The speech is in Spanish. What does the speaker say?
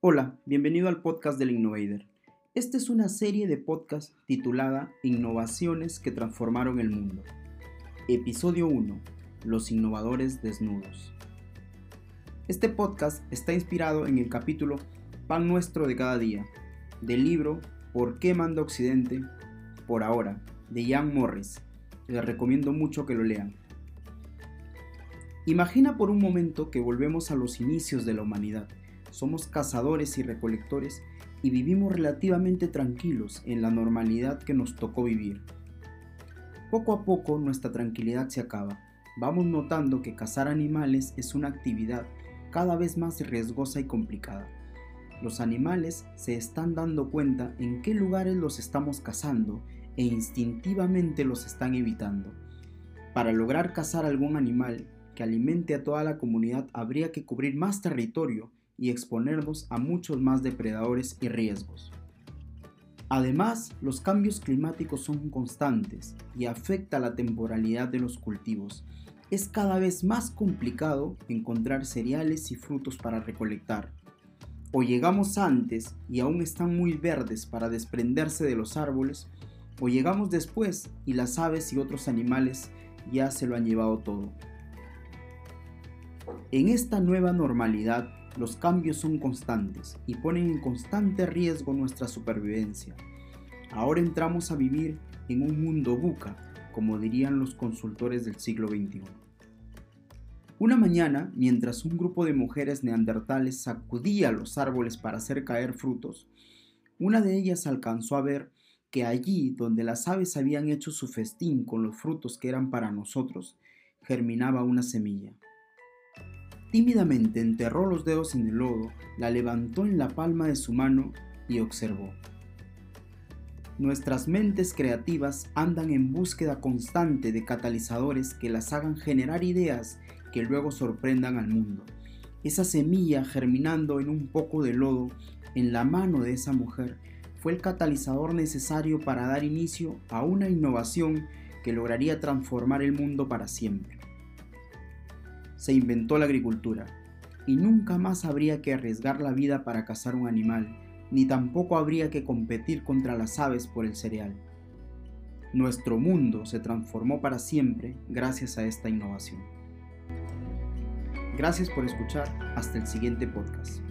Hola, bienvenido al podcast del Innovator. Esta es una serie de podcast titulada Innovaciones que transformaron el mundo. Episodio 1. Los innovadores desnudos. Este podcast está inspirado en el capítulo Pan Nuestro de cada día, del libro ¿Por qué manda Occidente? Por ahora, de Ian Morris. Les recomiendo mucho que lo lean. Imagina por un momento que volvemos a los inicios de la humanidad somos cazadores y recolectores y vivimos relativamente tranquilos en la normalidad que nos tocó vivir. Poco a poco nuestra tranquilidad se acaba. Vamos notando que cazar animales es una actividad cada vez más riesgosa y complicada. Los animales se están dando cuenta en qué lugares los estamos cazando e instintivamente los están evitando. Para lograr cazar algún animal que alimente a toda la comunidad habría que cubrir más territorio y exponernos a muchos más depredadores y riesgos. Además, los cambios climáticos son constantes y afecta la temporalidad de los cultivos. Es cada vez más complicado encontrar cereales y frutos para recolectar. O llegamos antes y aún están muy verdes para desprenderse de los árboles, o llegamos después y las aves y otros animales ya se lo han llevado todo. En esta nueva normalidad, los cambios son constantes y ponen en constante riesgo nuestra supervivencia. Ahora entramos a vivir en un mundo buca, como dirían los consultores del siglo XXI. Una mañana, mientras un grupo de mujeres neandertales sacudía los árboles para hacer caer frutos, una de ellas alcanzó a ver que allí donde las aves habían hecho su festín con los frutos que eran para nosotros, germinaba una semilla. Tímidamente enterró los dedos en el lodo, la levantó en la palma de su mano y observó. Nuestras mentes creativas andan en búsqueda constante de catalizadores que las hagan generar ideas que luego sorprendan al mundo. Esa semilla germinando en un poco de lodo en la mano de esa mujer fue el catalizador necesario para dar inicio a una innovación que lograría transformar el mundo para siempre se inventó la agricultura, y nunca más habría que arriesgar la vida para cazar un animal, ni tampoco habría que competir contra las aves por el cereal. Nuestro mundo se transformó para siempre gracias a esta innovación. Gracias por escuchar, hasta el siguiente podcast.